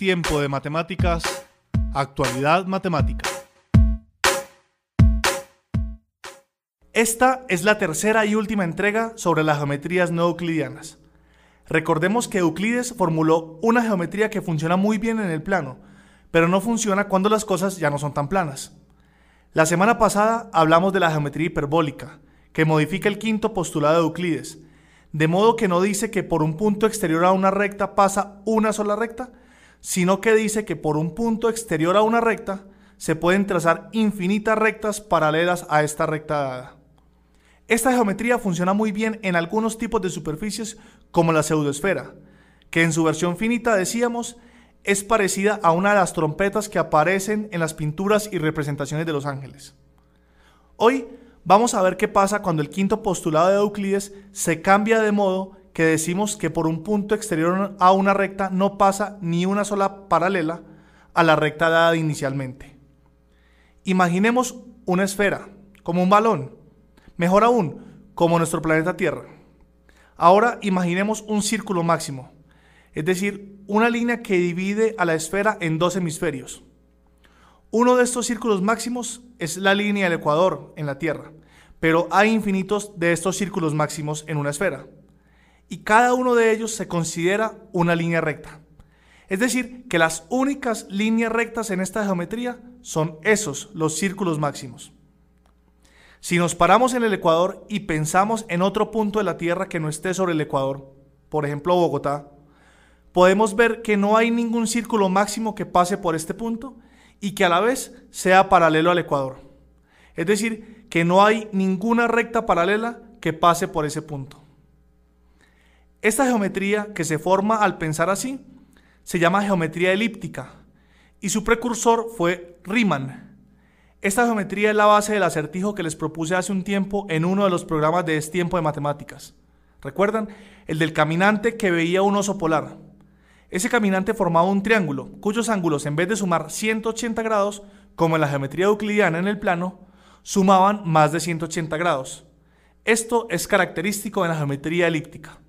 Tiempo de matemáticas, actualidad matemática. Esta es la tercera y última entrega sobre las geometrías no euclidianas. Recordemos que Euclides formuló una geometría que funciona muy bien en el plano, pero no funciona cuando las cosas ya no son tan planas. La semana pasada hablamos de la geometría hiperbólica, que modifica el quinto postulado de Euclides, de modo que no dice que por un punto exterior a una recta pasa una sola recta, sino que dice que por un punto exterior a una recta se pueden trazar infinitas rectas paralelas a esta recta dada. Esta geometría funciona muy bien en algunos tipos de superficies como la pseudoesfera, que en su versión finita decíamos es parecida a una de las trompetas que aparecen en las pinturas y representaciones de los ángeles. Hoy vamos a ver qué pasa cuando el quinto postulado de Euclides se cambia de modo que decimos que por un punto exterior a una recta no pasa ni una sola paralela a la recta dada inicialmente. Imaginemos una esfera, como un balón, mejor aún, como nuestro planeta Tierra. Ahora imaginemos un círculo máximo, es decir, una línea que divide a la esfera en dos hemisferios. Uno de estos círculos máximos es la línea del ecuador en la Tierra, pero hay infinitos de estos círculos máximos en una esfera. Y cada uno de ellos se considera una línea recta. Es decir, que las únicas líneas rectas en esta geometría son esos, los círculos máximos. Si nos paramos en el ecuador y pensamos en otro punto de la Tierra que no esté sobre el ecuador, por ejemplo Bogotá, podemos ver que no hay ningún círculo máximo que pase por este punto y que a la vez sea paralelo al ecuador. Es decir, que no hay ninguna recta paralela que pase por ese punto. Esta geometría que se forma al pensar así se llama geometría elíptica y su precursor fue Riemann. Esta geometría es la base del acertijo que les propuse hace un tiempo en uno de los programas de Es Tiempo de Matemáticas. ¿Recuerdan? El del caminante que veía un oso polar. Ese caminante formaba un triángulo, cuyos ángulos en vez de sumar 180 grados, como en la geometría euclidiana en el plano, sumaban más de 180 grados. Esto es característico en la geometría elíptica.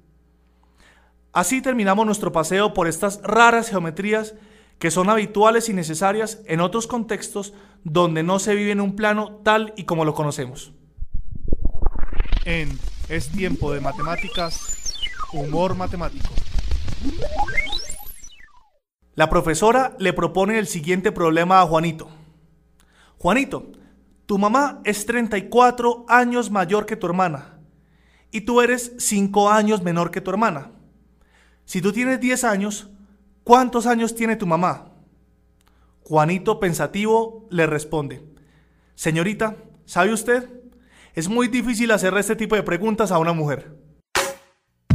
Así terminamos nuestro paseo por estas raras geometrías que son habituales y necesarias en otros contextos donde no se vive en un plano tal y como lo conocemos. En Es tiempo de matemáticas, humor matemático. La profesora le propone el siguiente problema a Juanito. Juanito, tu mamá es 34 años mayor que tu hermana y tú eres 5 años menor que tu hermana. Si tú tienes 10 años, ¿cuántos años tiene tu mamá? Juanito pensativo le responde, Señorita, ¿sabe usted? Es muy difícil hacer este tipo de preguntas a una mujer.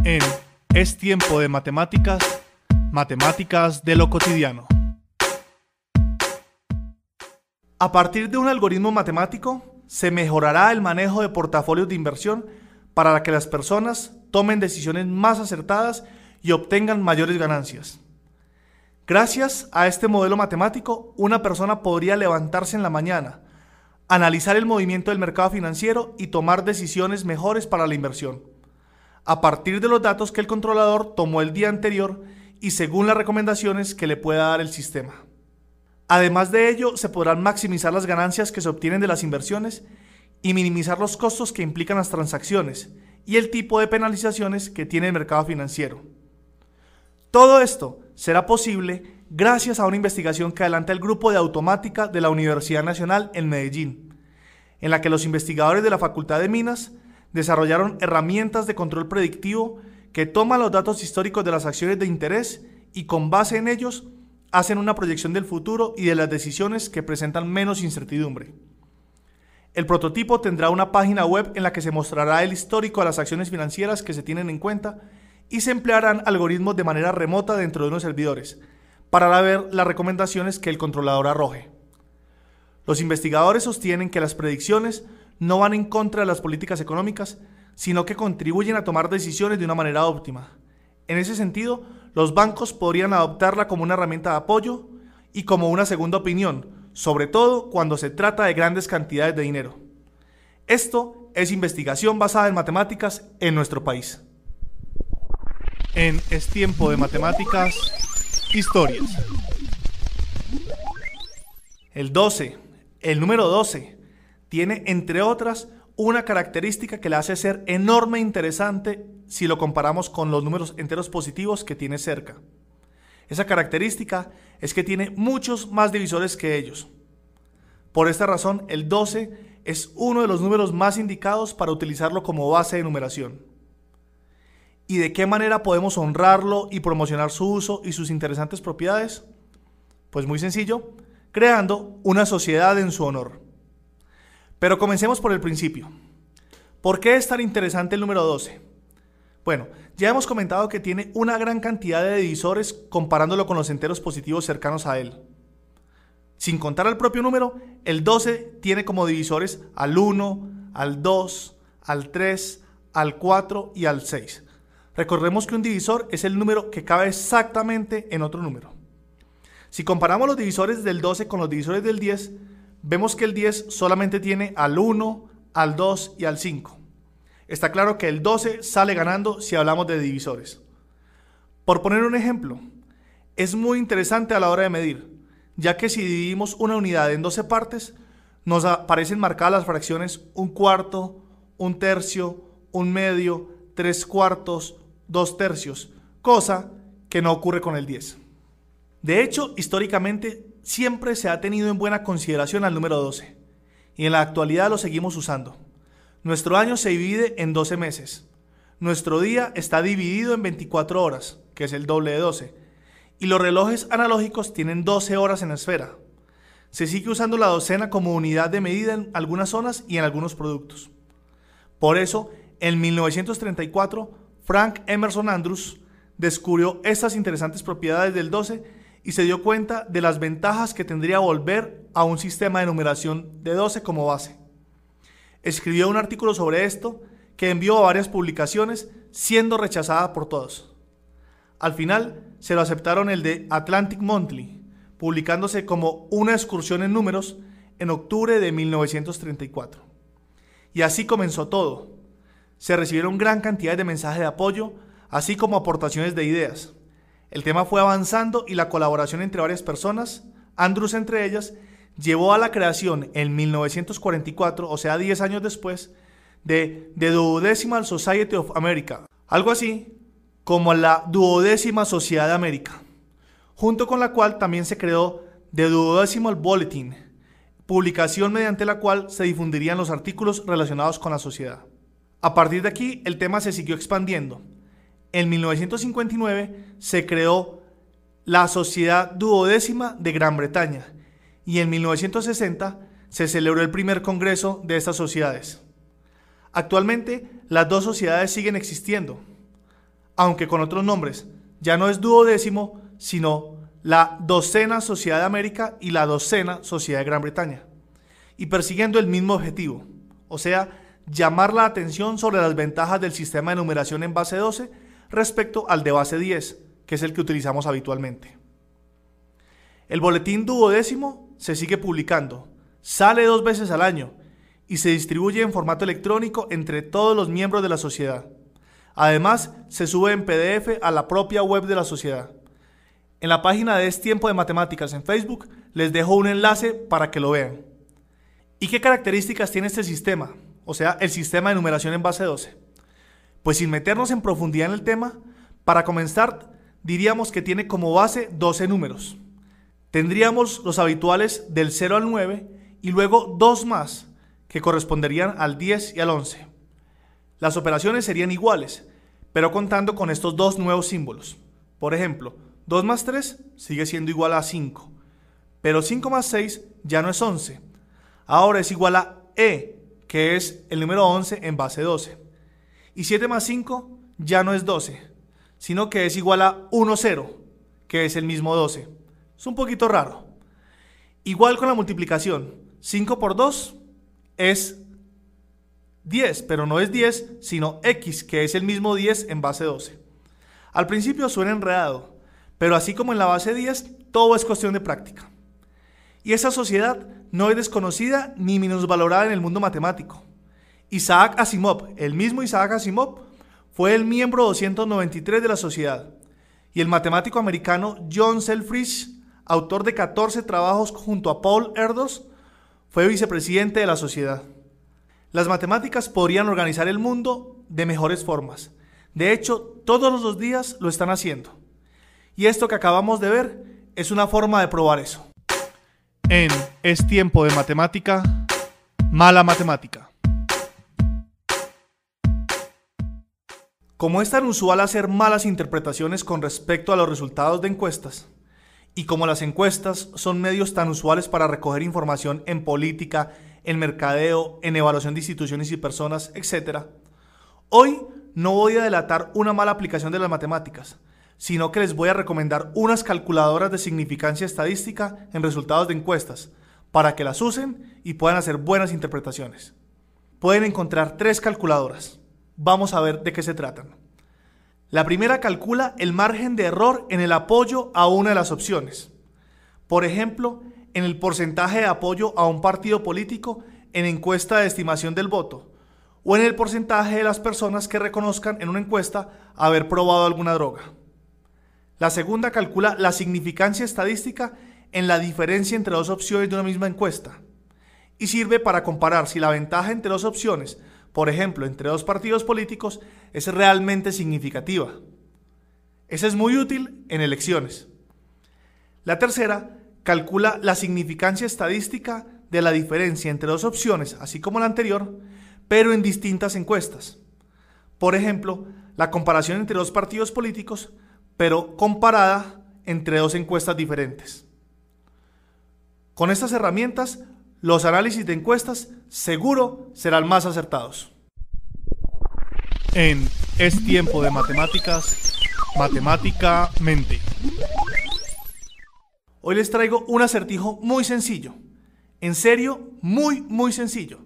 En Es tiempo de matemáticas Matemáticas de lo cotidiano. A partir de un algoritmo matemático, se mejorará el manejo de portafolios de inversión para que las personas tomen decisiones más acertadas y obtengan mayores ganancias. Gracias a este modelo matemático, una persona podría levantarse en la mañana, analizar el movimiento del mercado financiero y tomar decisiones mejores para la inversión. A partir de los datos que el controlador tomó el día anterior y según las recomendaciones que le pueda dar el sistema. Además de ello, se podrán maximizar las ganancias que se obtienen de las inversiones y minimizar los costos que implican las transacciones y el tipo de penalizaciones que tiene el mercado financiero. Todo esto será posible gracias a una investigación que adelanta el Grupo de Automática de la Universidad Nacional en Medellín, en la que los investigadores de la Facultad de Minas desarrollaron herramientas de control predictivo que toma los datos históricos de las acciones de interés y con base en ellos hacen una proyección del futuro y de las decisiones que presentan menos incertidumbre. El prototipo tendrá una página web en la que se mostrará el histórico de las acciones financieras que se tienen en cuenta y se emplearán algoritmos de manera remota dentro de unos servidores para ver las recomendaciones que el controlador arroje. Los investigadores sostienen que las predicciones no van en contra de las políticas económicas, sino que contribuyen a tomar decisiones de una manera óptima. En ese sentido, los bancos podrían adoptarla como una herramienta de apoyo y como una segunda opinión, sobre todo cuando se trata de grandes cantidades de dinero. Esto es investigación basada en matemáticas en nuestro país. En Es tiempo de matemáticas, historias. El 12, el número 12, tiene entre otras una característica que le hace ser enorme e interesante si lo comparamos con los números enteros positivos que tiene cerca. Esa característica es que tiene muchos más divisores que ellos. Por esta razón, el 12 es uno de los números más indicados para utilizarlo como base de numeración. ¿Y de qué manera podemos honrarlo y promocionar su uso y sus interesantes propiedades? Pues muy sencillo, creando una sociedad en su honor. Pero comencemos por el principio. ¿Por qué es tan interesante el número 12? Bueno, ya hemos comentado que tiene una gran cantidad de divisores comparándolo con los enteros positivos cercanos a él. Sin contar al propio número, el 12 tiene como divisores al 1, al 2, al 3, al 4 y al 6. Recordemos que un divisor es el número que cabe exactamente en otro número. Si comparamos los divisores del 12 con los divisores del 10, vemos que el 10 solamente tiene al 1, al 2 y al 5. Está claro que el 12 sale ganando si hablamos de divisores. Por poner un ejemplo, es muy interesante a la hora de medir, ya que si dividimos una unidad en 12 partes, nos aparecen marcadas las fracciones un cuarto, un tercio, un medio, tres cuartos, dos tercios, cosa que no ocurre con el 10. De hecho, históricamente siempre se ha tenido en buena consideración al número 12, y en la actualidad lo seguimos usando. Nuestro año se divide en 12 meses. Nuestro día está dividido en 24 horas, que es el doble de 12. Y los relojes analógicos tienen 12 horas en la esfera. Se sigue usando la docena como unidad de medida en algunas zonas y en algunos productos. Por eso, en 1934, Frank Emerson Andrews descubrió estas interesantes propiedades del 12 y se dio cuenta de las ventajas que tendría volver a un sistema de numeración de 12 como base escribió un artículo sobre esto que envió a varias publicaciones siendo rechazada por todos. Al final se lo aceptaron el de Atlantic Monthly, publicándose como una excursión en números en octubre de 1934. Y así comenzó todo. Se recibieron gran cantidad de mensajes de apoyo, así como aportaciones de ideas. El tema fue avanzando y la colaboración entre varias personas, Andrews entre ellas, llevó a la creación en 1944, o sea, 10 años después, de The Duodecimal Society of America, algo así como la Duodécima Sociedad de América, junto con la cual también se creó The Duodecimal Bulletin, publicación mediante la cual se difundirían los artículos relacionados con la sociedad. A partir de aquí, el tema se siguió expandiendo. En 1959 se creó la Sociedad Duodécima de Gran Bretaña, y en 1960 se celebró el primer congreso de estas sociedades. Actualmente las dos sociedades siguen existiendo, aunque con otros nombres. Ya no es duodécimo, sino la Docena Sociedad de América y la Docena Sociedad de Gran Bretaña, y persiguiendo el mismo objetivo, o sea, llamar la atención sobre las ventajas del sistema de numeración en base 12 respecto al de base 10, que es el que utilizamos habitualmente. El boletín duodécimo se sigue publicando, sale dos veces al año y se distribuye en formato electrónico entre todos los miembros de la sociedad. Además, se sube en PDF a la propia web de la sociedad. En la página de Es Tiempo de Matemáticas en Facebook les dejo un enlace para que lo vean. ¿Y qué características tiene este sistema? O sea, el sistema de numeración en base 12. Pues sin meternos en profundidad en el tema, para comenzar diríamos que tiene como base 12 números. Tendríamos los habituales del 0 al 9 y luego dos más que corresponderían al 10 y al 11. Las operaciones serían iguales, pero contando con estos dos nuevos símbolos. Por ejemplo, 2 más 3 sigue siendo igual a 5. Pero 5 más 6 ya no es 11. Ahora es igual a E, que es el número 11 en base 12. Y 7 más 5 ya no es 12, sino que es igual a 1, 0, que es el mismo 12. Es un poquito raro. Igual con la multiplicación. 5 por 2 es 10, pero no es 10, sino x, que es el mismo 10 en base 12. Al principio suena enredado, pero así como en la base 10, todo es cuestión de práctica. Y esa sociedad no es desconocida ni minusvalorada en el mundo matemático. Isaac Asimov, el mismo Isaac Asimov, fue el miembro 293 de la sociedad. Y el matemático americano John Selfridge, autor de 14 trabajos junto a Paul Erdos, fue vicepresidente de la sociedad. Las matemáticas podrían organizar el mundo de mejores formas. De hecho, todos los días lo están haciendo. Y esto que acabamos de ver es una forma de probar eso. En Es tiempo de matemática, mala matemática. Como es tan usual hacer malas interpretaciones con respecto a los resultados de encuestas, y como las encuestas son medios tan usuales para recoger información en política, en mercadeo, en evaluación de instituciones y personas, etc., hoy no voy a delatar una mala aplicación de las matemáticas, sino que les voy a recomendar unas calculadoras de significancia estadística en resultados de encuestas, para que las usen y puedan hacer buenas interpretaciones. Pueden encontrar tres calculadoras. Vamos a ver de qué se tratan. La primera calcula el margen de error en el apoyo a una de las opciones. Por ejemplo, en el porcentaje de apoyo a un partido político en encuesta de estimación del voto, o en el porcentaje de las personas que reconozcan en una encuesta haber probado alguna droga. La segunda calcula la significancia estadística en la diferencia entre dos opciones de una misma encuesta y sirve para comparar si la ventaja entre dos opciones por ejemplo, entre dos partidos políticos, es realmente significativa. Esa es muy útil en elecciones. La tercera calcula la significancia estadística de la diferencia entre dos opciones, así como la anterior, pero en distintas encuestas. Por ejemplo, la comparación entre dos partidos políticos, pero comparada entre dos encuestas diferentes. Con estas herramientas los análisis de encuestas seguro serán más acertados. En Es tiempo de matemáticas, matemáticamente. Hoy les traigo un acertijo muy sencillo. En serio, muy, muy sencillo.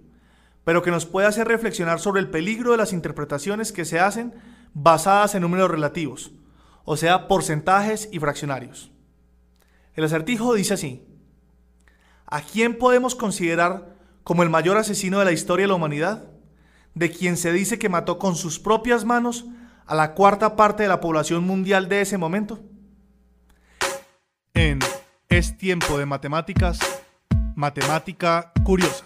Pero que nos puede hacer reflexionar sobre el peligro de las interpretaciones que se hacen basadas en números relativos, o sea, porcentajes y fraccionarios. El acertijo dice así. ¿A quién podemos considerar como el mayor asesino de la historia de la humanidad? De quien se dice que mató con sus propias manos a la cuarta parte de la población mundial de ese momento. En Es tiempo de matemáticas, matemática curiosa.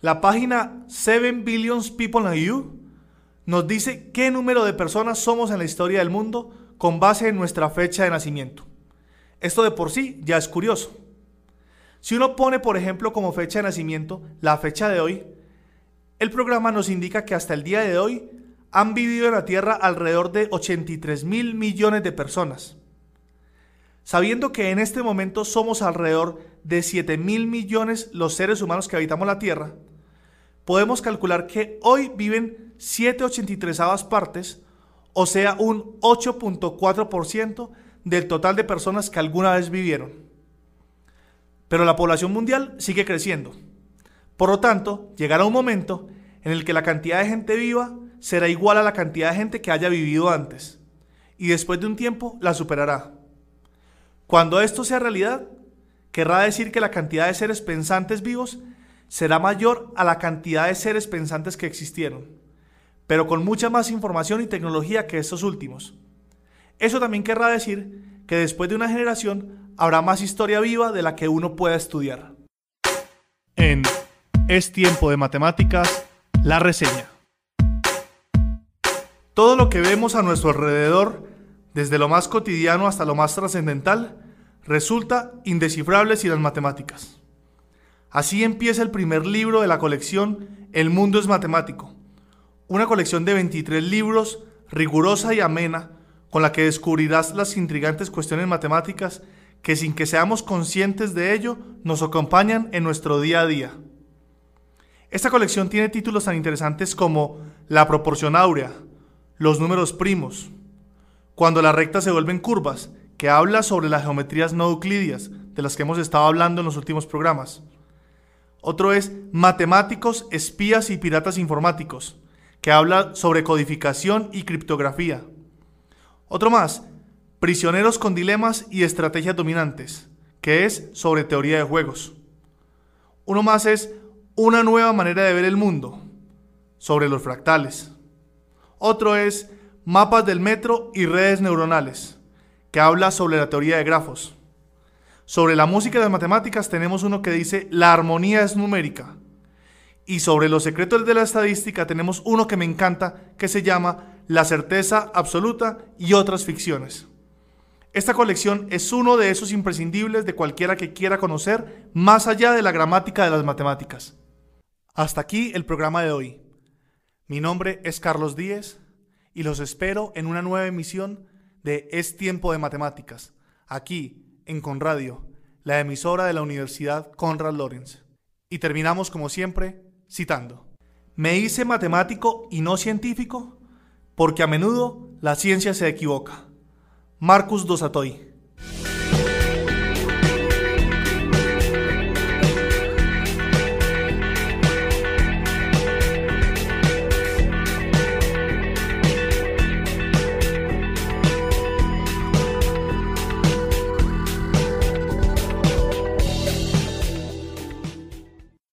La página 7 Billions People and You nos dice qué número de personas somos en la historia del mundo con base en nuestra fecha de nacimiento. Esto de por sí ya es curioso. Si uno pone, por ejemplo, como fecha de nacimiento la fecha de hoy, el programa nos indica que hasta el día de hoy han vivido en la Tierra alrededor de 83 mil millones de personas. Sabiendo que en este momento somos alrededor de 7 mil millones los seres humanos que habitamos la Tierra, podemos calcular que hoy viven 783 partes, o sea, un 8.4% del total de personas que alguna vez vivieron. Pero la población mundial sigue creciendo. Por lo tanto, llegará un momento en el que la cantidad de gente viva será igual a la cantidad de gente que haya vivido antes, y después de un tiempo la superará. Cuando esto sea realidad, querrá decir que la cantidad de seres pensantes vivos será mayor a la cantidad de seres pensantes que existieron, pero con mucha más información y tecnología que estos últimos. Eso también querrá decir que después de una generación habrá más historia viva de la que uno pueda estudiar. En Es tiempo de matemáticas, la reseña. Todo lo que vemos a nuestro alrededor, desde lo más cotidiano hasta lo más trascendental, resulta indescifrable sin las matemáticas. Así empieza el primer libro de la colección El mundo es matemático, una colección de 23 libros rigurosa y amena con la que descubrirás las intrigantes cuestiones matemáticas que sin que seamos conscientes de ello nos acompañan en nuestro día a día. Esta colección tiene títulos tan interesantes como La proporción áurea, Los números primos, Cuando las rectas se vuelven curvas, que habla sobre las geometrías no euclidias, de las que hemos estado hablando en los últimos programas. Otro es Matemáticos, espías y piratas informáticos, que habla sobre codificación y criptografía. Otro más, Prisioneros con dilemas y estrategias dominantes, que es sobre teoría de juegos. Uno más es Una nueva manera de ver el mundo, sobre los fractales. Otro es Mapas del metro y redes neuronales, que habla sobre la teoría de grafos. Sobre la música y las matemáticas tenemos uno que dice La armonía es numérica. Y sobre los secretos de la estadística tenemos uno que me encanta que se llama La certeza absoluta y otras ficciones. Esta colección es uno de esos imprescindibles de cualquiera que quiera conocer más allá de la gramática de las matemáticas. Hasta aquí el programa de hoy. Mi nombre es Carlos Díez y los espero en una nueva emisión de Es Tiempo de Matemáticas, aquí en Conradio, la emisora de la Universidad Conrad Lorenz. Y terminamos como siempre citando. Me hice matemático y no científico porque a menudo la ciencia se equivoca. Marcus Dosatoy.